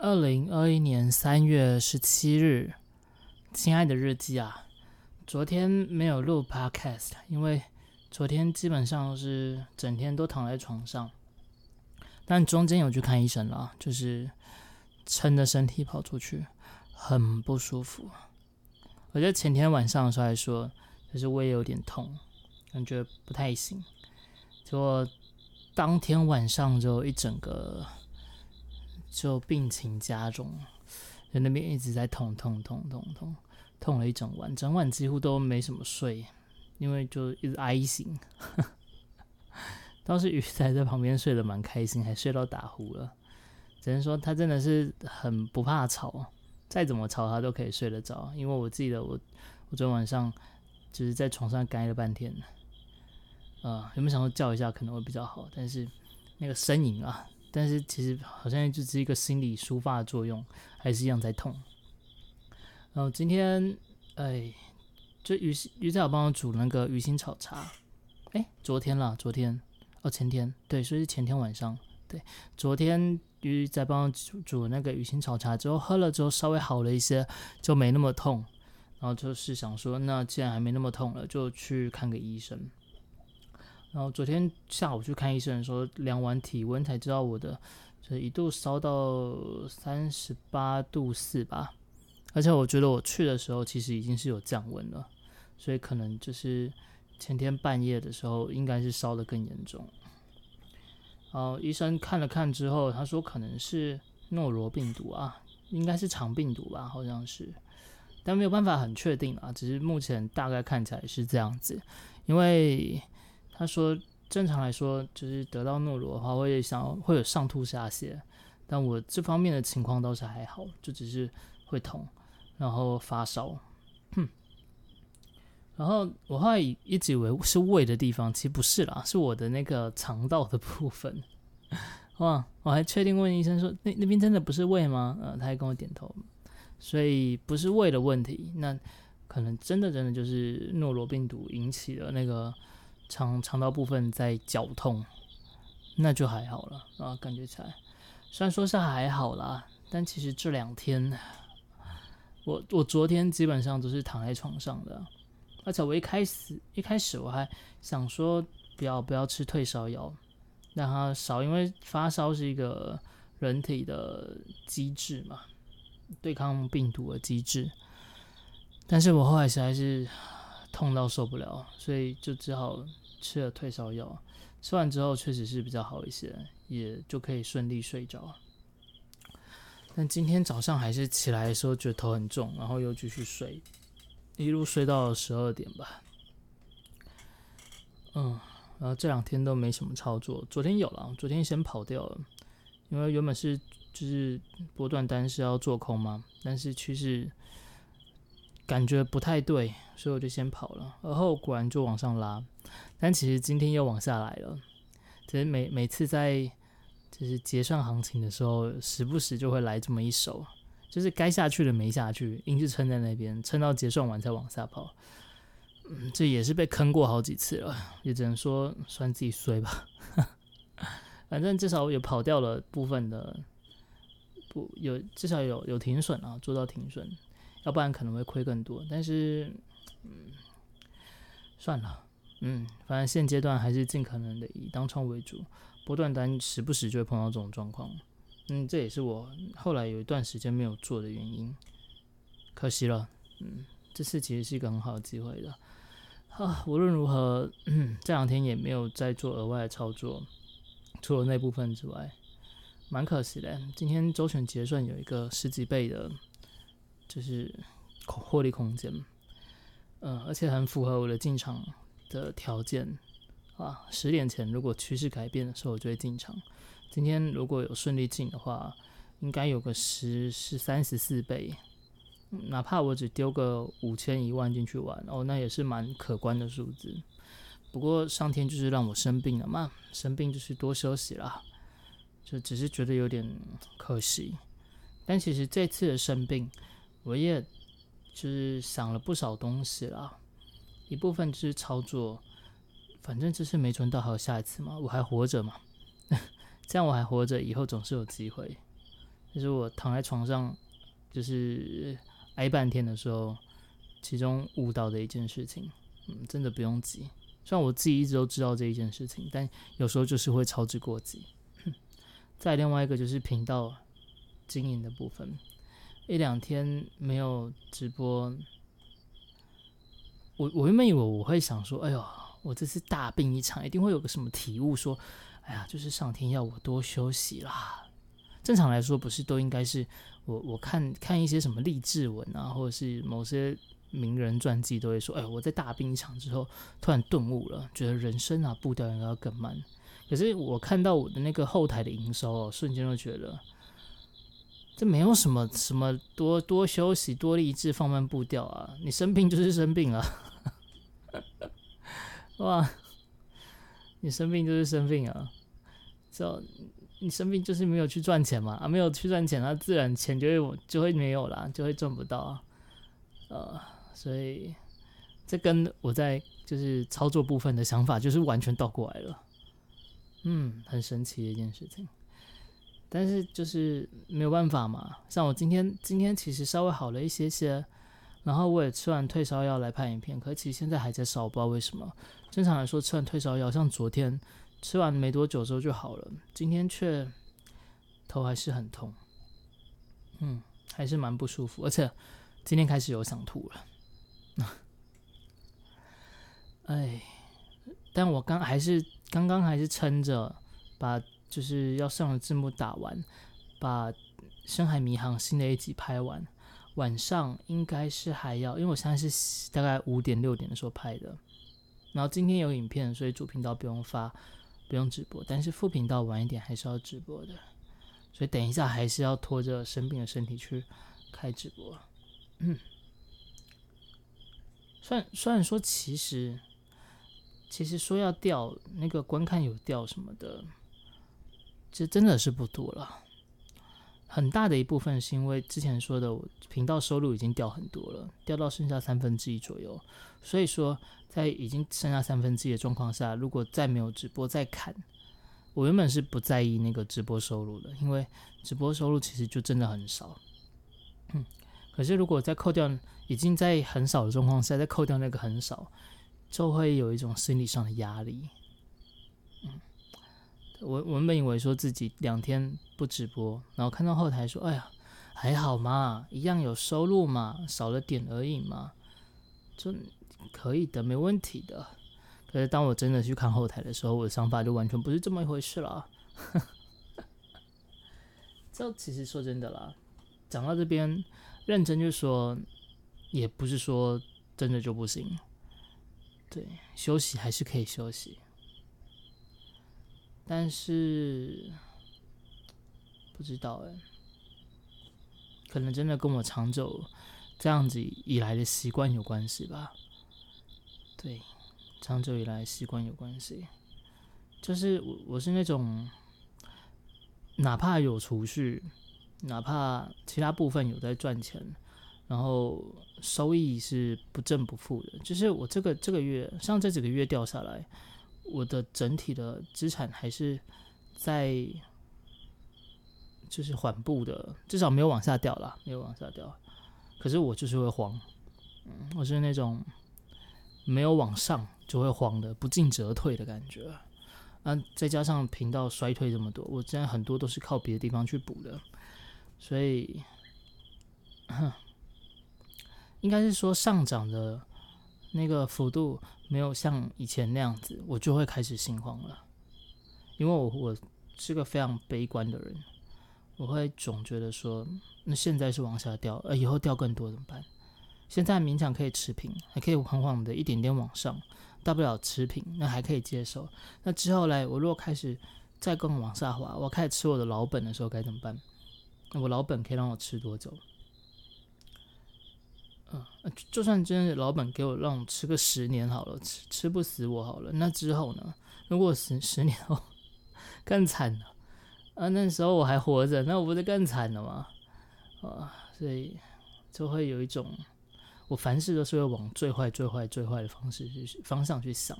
二零二一年三月十七日，亲爱的日记啊，昨天没有录 podcast，因为昨天基本上是整天都躺在床上，但中间有去看医生了，就是撑着身体跑出去，很不舒服。我觉得前天晚上的时候还说，就是胃有点痛，感觉不太行，结果当天晚上就一整个。就病情加重，在那边一直在痛痛痛痛痛，痛了一整晚，整晚几乎都没什么睡，因为就一直哀醒。倒是鱼仔在旁边睡得蛮开心，还睡到打呼了。只能说他真的是很不怕吵，再怎么吵他都可以睡得着。因为我记得我我昨天晚上就是在床上待了半天，啊，有没有想说叫一下可能会比较好？但是那个呻吟啊。但是其实好像就是一个心理抒发的作用，还是一样在痛。然后今天，哎，就鱼鱼仔有帮我煮那个鱼腥炒茶，哎，昨天啦，昨天哦，前天对，所以是前天晚上，对，昨天鱼仔帮我煮煮那个鱼腥炒茶之后，喝了之后稍微好了一些，就没那么痛。然后就是想说，那既然还没那么痛了，就去看个医生。然后昨天下午去看医生的时候，量完体温才知道我的，就是一度烧到三十八度四吧。而且我觉得我去的时候其实已经是有降温了，所以可能就是前天半夜的时候应该是烧的更严重。然后医生看了看之后，他说可能是诺罗病毒啊，应该是肠病毒吧，好像是，但没有办法很确定啊，只是目前大概看起来是这样子，因为。他说：“正常来说，就是得到诺罗的话，会想会有上吐下泻，但我这方面的情况倒是还好，就只是会痛，然后发烧。然后我后来一直以为是胃的地方，其实不是啦，是我的那个肠道的部分。哇！我还确定问医生说，那那边真的不是胃吗？呃，他还跟我点头，所以不是胃的问题，那可能真的真的就是诺罗病毒引起的那个。”肠肠道部分在绞痛，那就还好了啊，感觉起来，虽然说是还好啦，但其实这两天，我我昨天基本上都是躺在床上的，而且我一开始一开始我还想说不要不要吃退烧药，让它少，因为发烧是一个人体的机制嘛，对抗病毒的机制，但是我后来实在是。痛到受不了，所以就只好吃了退烧药。吃完之后确实是比较好一些，也就可以顺利睡着。但今天早上还是起来的时候觉得头很重，然后又继续睡，一路睡到十二点吧。嗯，然后这两天都没什么操作。昨天有了，昨天先跑掉了，因为原本是就是波段单是要做空嘛，但是趋势。感觉不太对，所以我就先跑了。而后果然就往上拉，但其实今天又往下来了。其实每每次在就是结算行情的时候，时不时就会来这么一手，就是该下去的没下去，硬是撑在那边，撑到结算完才往下跑。嗯，这也是被坑过好几次了，也只能说算自己衰吧。反正至少有跑掉了部分的，不有至少有有停损啊，做到停损。要不然可能会亏更多，但是，嗯，算了，嗯，反正现阶段还是尽可能的以当冲为主，波段单时不时就会碰到这种状况，嗯，这也是我后来有一段时间没有做的原因，可惜了，嗯，这次其实是一个很好的机会的，啊，无论如何，嗯这两天也没有再做额外的操作，除了那部分之外，蛮可惜的，今天周选结算有一个十几倍的。就是获利空间，嗯，而且很符合我的进场的条件啊。十点前如果趋势改变的时候，我就会进场。今天如果有顺利进的话，应该有个十十三十四倍，哪怕我只丢个五千一万进去玩哦，那也是蛮可观的数字。不过上天就是让我生病了嘛，生病就是多休息啦，就只是觉得有点可惜。但其实这次的生病。我也就是想了不少东西啦，一部分就是操作，反正就是没存到，还有下一次嘛，我还活着嘛，这样我还活着，以后总是有机会。就是我躺在床上，就是挨半天的时候，其中悟到的一件事情。嗯，真的不用急。虽然我自己一直都知道这一件事情，但有时候就是会操之过急。再另外一个就是频道经营的部分，一两天没有直播，我我原本以为我会想说，哎呦，我这次大病一场，一定会有个什么体悟，说，哎呀，就是上天要我多休息啦。正常来说，不是都应该是我我看看一些什么励志文啊，或者是某些。名人传记都会说：“哎，我在大病一场之后，突然顿悟了，觉得人生啊步调应该要更慢。可是我看到我的那个后台的营收哦，瞬间就觉得这没有什么什么多多休息、多励志、放慢步调啊！你生病就是生病啊，哇！你生病就是生病啊，就你生病就是没有去赚钱嘛啊，没有去赚钱，那自然钱就会就会没有啦，就会赚不到啊，呃。”所以，这跟我在就是操作部分的想法就是完全倒过来了，嗯，很神奇的一件事情。但是就是没有办法嘛，像我今天今天其实稍微好了一些些，然后我也吃完退烧药来拍影片，可其实现在还在烧，不知道为什么。正常来说吃完退烧药，像昨天吃完没多久之后就好了，今天却头还是很痛，嗯，还是蛮不舒服，而且今天开始有想吐了。哎，但我刚还是刚刚还是撑着，把就是要上的字幕打完，把《深海迷航》新的一集拍完。晚上应该是还要，因为我现在是大概五点六点的时候拍的。然后今天有影片，所以主频道不用发，不用直播。但是副频道晚一点还是要直播的，所以等一下还是要拖着生病的身体去开直播。嗯。虽然虽然说，其实其实说要掉那个观看有掉什么的，这真的是不多了。很大的一部分是因为之前说的，我频道收入已经掉很多了，掉到剩下三分之一左右。所以说，在已经剩下三分之一的状况下，如果再没有直播再砍，我原本是不在意那个直播收入的，因为直播收入其实就真的很少。嗯，可是如果再扣掉。已经在很少的状况下，再扣掉那个很少，就会有一种心理上的压力。我我本以为说自己两天不直播，然后看到后台说：“哎呀，还好嘛，一样有收入嘛，少了点而已嘛，就可以的，没问题的。”可是当我真的去看后台的时候，我的想法就完全不是这么一回事了。这其实说真的啦，讲到这边，认真就说。也不是说真的就不行，对，休息还是可以休息，但是不知道哎，可能真的跟我长久这样子以来的习惯有关系吧。对，长久以来习惯有关系，就是我我是那种，哪怕有储蓄，哪怕其他部分有在赚钱。然后收益是不正不负的，就是我这个这个月，像这几个月掉下来，我的整体的资产还是在就是缓步的，至少没有往下掉了，没有往下掉。可是我就是会慌，嗯，我是那种没有往上就会慌的，不进则退的感觉。啊，再加上频道衰退这么多，我现在很多都是靠别的地方去补的，所以。哼应该是说上涨的那个幅度没有像以前那样子，我就会开始心慌了。因为我我是个非常悲观的人，我会总觉得说，那现在是往下掉，呃，以后掉更多怎么办？现在勉强可以持平，还可以缓缓的一点点往上，大不了持平，那还可以接受。那之后来，我如果开始再更往下滑，我开始吃我的老本的时候该怎么办？那我老本可以让我吃多久？嗯，就算真的老板给我让我吃个十年好了，吃吃不死我好了。那之后呢？如果十十年后更惨了啊！那时候我还活着，那我不是更惨了吗？啊，所以就会有一种，我凡事都是会往最坏、最坏、最坏的方式去方向去想。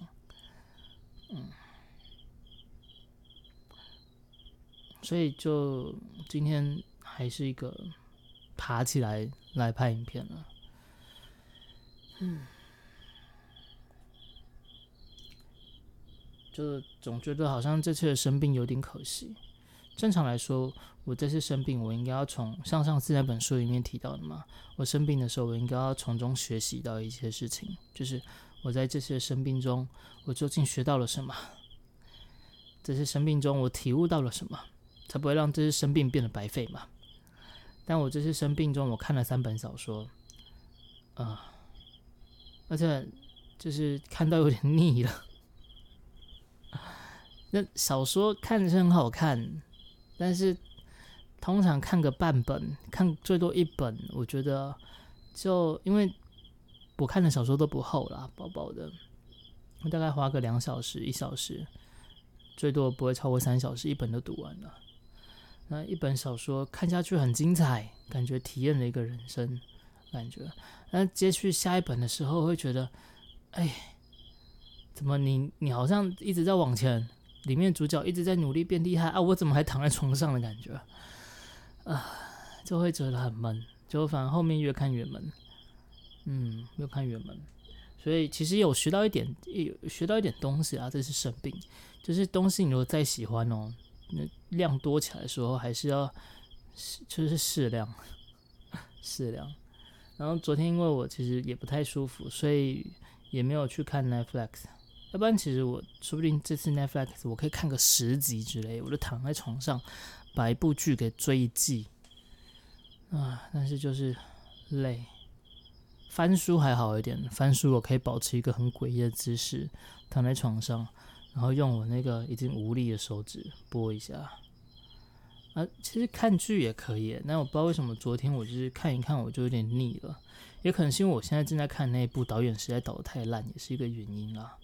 嗯，所以就今天还是一个爬起来来拍影片了。嗯，就总觉得好像这次的生病有点可惜。正常来说，我这次生病，我应该要从像上次那本书里面提到的嘛，我生病的时候，我应该要从中学习到一些事情，就是我在这次生病中，我究竟学到了什么？这次生病中，我体悟到了什么？才不会让这次生病变得白费嘛？但我这次生病中，我看了三本小说，啊，而且就是看到有点腻了。那小说看着是很好看，但是通常看个半本，看最多一本，我觉得就因为我看的小说都不厚啦，薄薄的，我大概花个两小时、一小时，最多不会超过三小时，一本都读完了。那一本小说看下去很精彩，感觉体验了一个人生感觉。那接续下一本的时候，会觉得，哎，怎么你你好像一直在往前，里面主角一直在努力变厉害啊，我怎么还躺在床上的感觉？啊，就会觉得很闷，就反正后面越看越闷，嗯，越看越闷。所以其实有学到一点，有学到一点东西啊，这是生病，就是东西你如果再喜欢哦。那量多起来的时候，还是要就是适量，适量。然后昨天因为我其实也不太舒服，所以也没有去看 Netflix。要不然其实我说不定这次 Netflix 我可以看个十集之类，我就躺在床上把一部剧给追一季。啊，但是就是累。翻书还好一点，翻书我可以保持一个很诡异的姿势，躺在床上。然后用我那个已经无力的手指拨一下，啊，其实看剧也可以，那我不知道为什么昨天我就是看一看我就有点腻了，也可能是因为我现在正在看那一部，导演实在导的太烂，也是一个原因啦。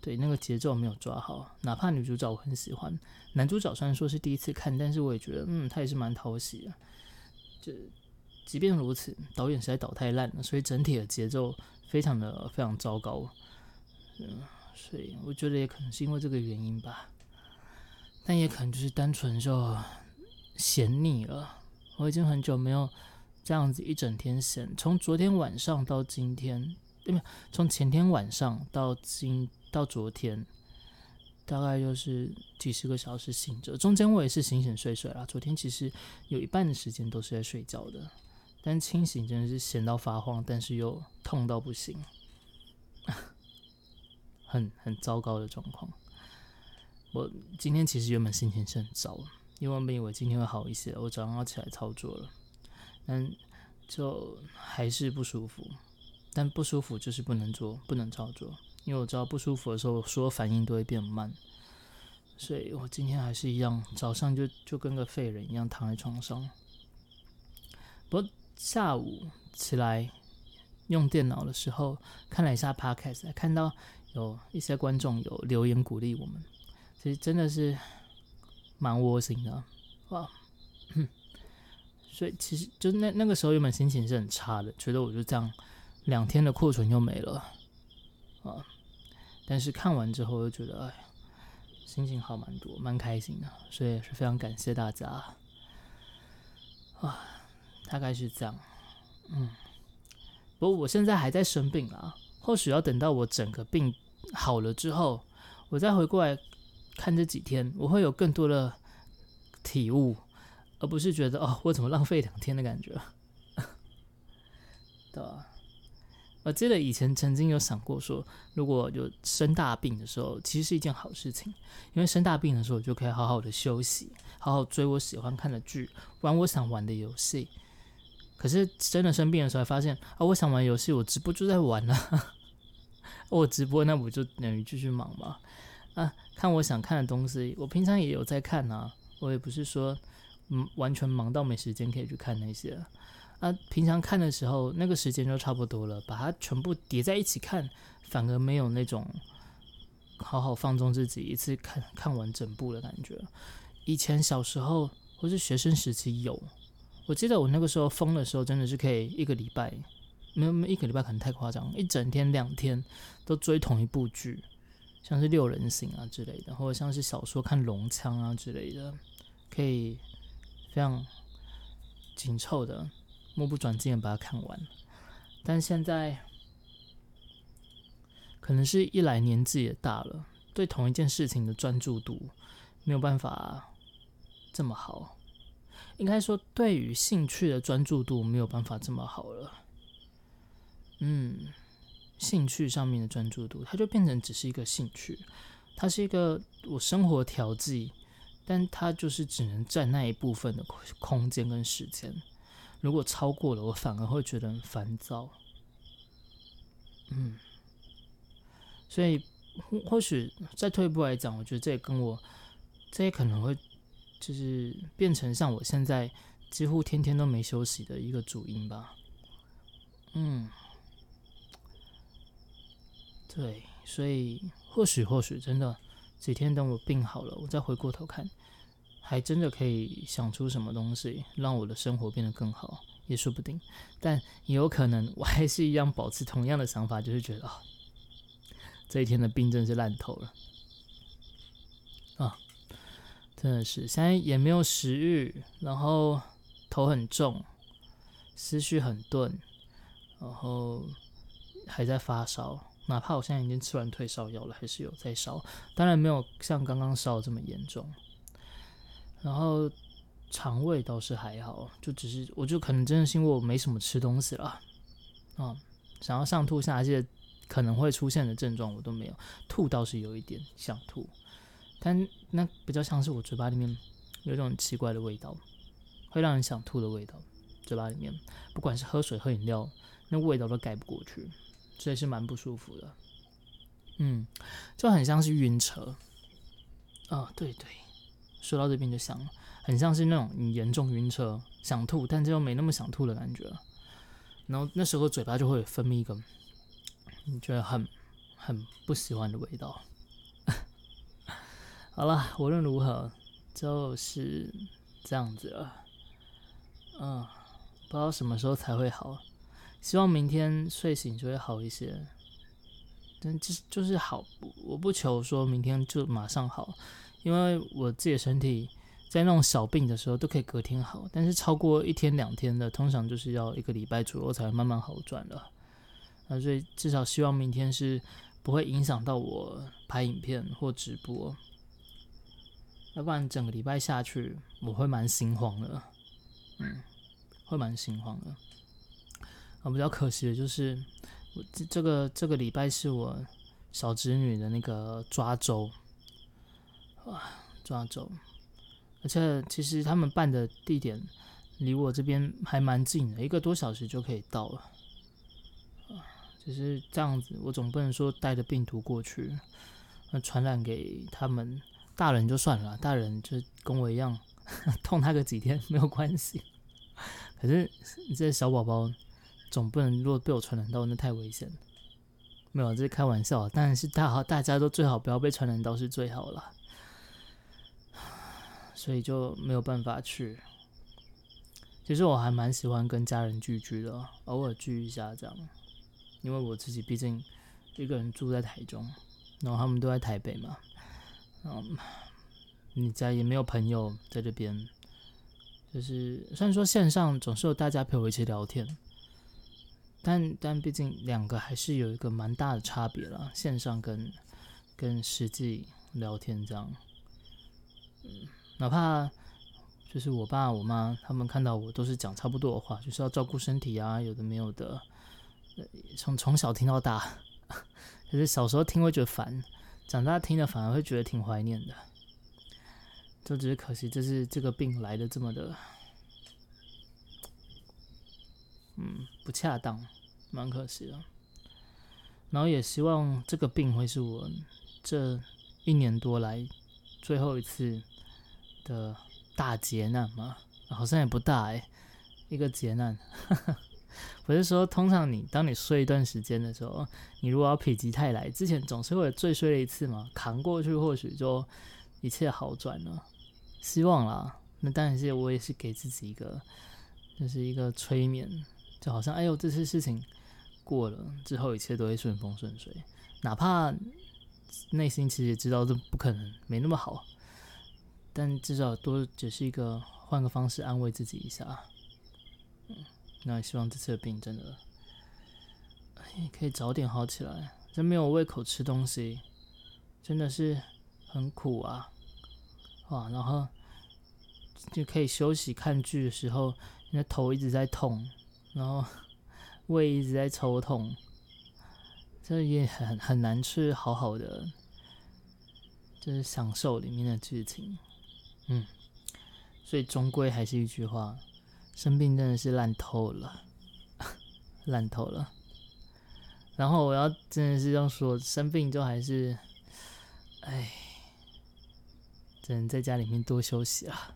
对，那个节奏没有抓好，哪怕女主角我很喜欢，男主角虽然说是第一次看，但是我也觉得，嗯，他也是蛮讨喜的。就即便如此，导演实在导太烂了，所以整体的节奏非常的非常糟糕，嗯。所以我觉得也可能是因为这个原因吧，但也可能就是单纯就嫌腻了。我已经很久没有这样子一整天闲，从昨天晚上到今天，对不？从前天晚上到今到昨天，大概就是几十个小时醒着，中间我也是醒醒睡睡啦。昨天其实有一半的时间都是在睡觉的，但清醒真的是闲到发慌，但是又痛到不行。很很糟糕的状况。我今天其实原本心情是很糟，因为我本以为今天会好一些，我早上要起来操作了，但就还是不舒服。但不舒服就是不能做，不能操作，因为我知道不舒服的时候，所有反应都会变慢。所以我今天还是一样，早上就就跟个废人一样躺在床上。不过下午起来用电脑的时候，看了一下 Podcast，看到。有一些观众有留言鼓励我们，其实真的是蛮窝心的哇！所以其实就那那个时候原本心情是很差的，觉得我就这样两天的库存又没了啊！但是看完之后又觉得哎，心情好蛮多，蛮开心的，所以是非常感谢大家啊！大概是这样，嗯，不过我现在还在生病啊。或许要等到我整个病好了之后，我再回过来看这几天，我会有更多的体悟，而不是觉得哦，我怎么浪费两天的感觉，对吧？我记得以前曾经有想过说，如果有生大病的时候，其实是一件好事情，因为生大病的时候，就可以好好的休息，好好追我喜欢看的剧，玩我想玩的游戏。可是真的生病的时候，发现啊，我想玩游戏，我直播就在玩了。我直播，那不就等于继续忙吗。啊，看我想看的东西，我平常也有在看啊。我也不是说嗯完全忙到没时间可以去看那些。啊，平常看的时候，那个时间就差不多了，把它全部叠在一起看，反而没有那种好好放纵自己一次看看完整部的感觉。以前小时候或是学生时期有。我记得我那个时候疯的时候，真的是可以一个礼拜，没有没有一个礼拜可能太夸张，一整天两天都追同一部剧，像是六人行啊之类的，或者像是小说看龙枪啊之类的，可以非常紧凑的，目不转睛的把它看完。但现在可能是一来年纪也大了，对同一件事情的专注度没有办法这么好。应该说，对于兴趣的专注度没有办法这么好了。嗯，兴趣上面的专注度，它就变成只是一个兴趣，它是一个我生活调剂，但它就是只能占那一部分的空间跟时间。如果超过了，我反而会觉得很烦躁。嗯，所以或许再退一步来讲，我觉得这也跟我，这也可能会。就是变成像我现在几乎天天都没休息的一个主因吧，嗯，对，所以或许或许真的几天等我病好了，我再回过头看，还真的可以想出什么东西让我的生活变得更好，也说不定。但也有可能我还是一样保持同样的想法，就是觉得啊，这一天的病真是烂透了啊。真的是，现在也没有食欲，然后头很重，思绪很钝，然后还在发烧。哪怕我现在已经吃完退烧药了，还是有在烧。当然没有像刚刚烧这么严重。然后肠胃倒是还好，就只是我就可能真的是因为我没什么吃东西了，啊，想要上吐下泻可能会出现的症状我都没有，吐倒是有一点想吐。但那比较像是我嘴巴里面有一种奇怪的味道，会让人想吐的味道。嘴巴里面，不管是喝水、喝饮料，那味道都盖不过去，所以是蛮不舒服的。嗯，就很像是晕车。啊，对对，说到这边就想了，很像是那种你严重晕车，想吐，但这又没那么想吐的感觉。然后那时候嘴巴就会分泌一个你觉得很很不喜欢的味道。好了，无论如何就是这样子了。嗯，不知道什么时候才会好，希望明天睡醒就会好一些。但就是就是好，我不求说明天就马上好，因为我自己的身体在那种小病的时候都可以隔天好，但是超过一天两天的，通常就是要一个礼拜左右才会慢慢好转了。那所以至少希望明天是不会影响到我拍影片或直播。要不然整个礼拜下去，我会蛮心慌的，嗯，会蛮心慌的。啊，比较可惜的就是，我这这个这个礼拜是我小侄女的那个抓周，啊，抓周，而且其实他们办的地点离我这边还蛮近的，一个多小时就可以到了。啊，就是这样子，我总不能说带着病毒过去，那传染给他们。大人就算了，大人就跟我一样，痛他个几天没有关系。可是你这小宝宝，总不能如果被我传染到，那太危险了。没有，这是开玩笑。但是大好，大家都最好不要被传染到是最好了。所以就没有办法去。其实我还蛮喜欢跟家人聚聚的，偶尔聚一下这样。因为我自己毕竟一个人住在台中，然后他们都在台北嘛。嗯，你家也没有朋友在这边，就是虽然说线上总是有大家陪我一起聊天，但但毕竟两个还是有一个蛮大的差别了，线上跟跟实际聊天这样，嗯，哪怕就是我爸我妈他们看到我都是讲差不多的话，就是要照顾身体啊，有的没有的，从从小听到大，可是小时候听会觉得烦。长大听了反而会觉得挺怀念的，就只是可惜，这是这个病来的这么的，嗯，不恰当，蛮可惜的。然后也希望这个病会是我这一年多来最后一次的大劫难嘛，好像也不大哎，一个劫难。不是说，通常你当你睡一段时间的时候，你如果要否极泰来，之前总是会最睡了一次嘛，扛过去或许就一切好转了。希望啦，那但是我也是给自己一个，就是一个催眠，就好像哎呦，这些事情过了之后，一切都会顺风顺水，哪怕内心其实也知道这不可能，没那么好，但至少多只是一个换个方式安慰自己一下。嗯那希望这次的病真的，可以早点好起来。真没有胃口吃东西，真的是很苦啊！哇，然后就可以休息看剧的时候，你的头一直在痛，然后胃一直在抽痛，这也很很难去好好的，就是享受里面的剧情。嗯，所以终归还是一句话。生病真的是烂透了，烂透了。然后我要真的是要说，生病就还是，哎，只能在家里面多休息啊。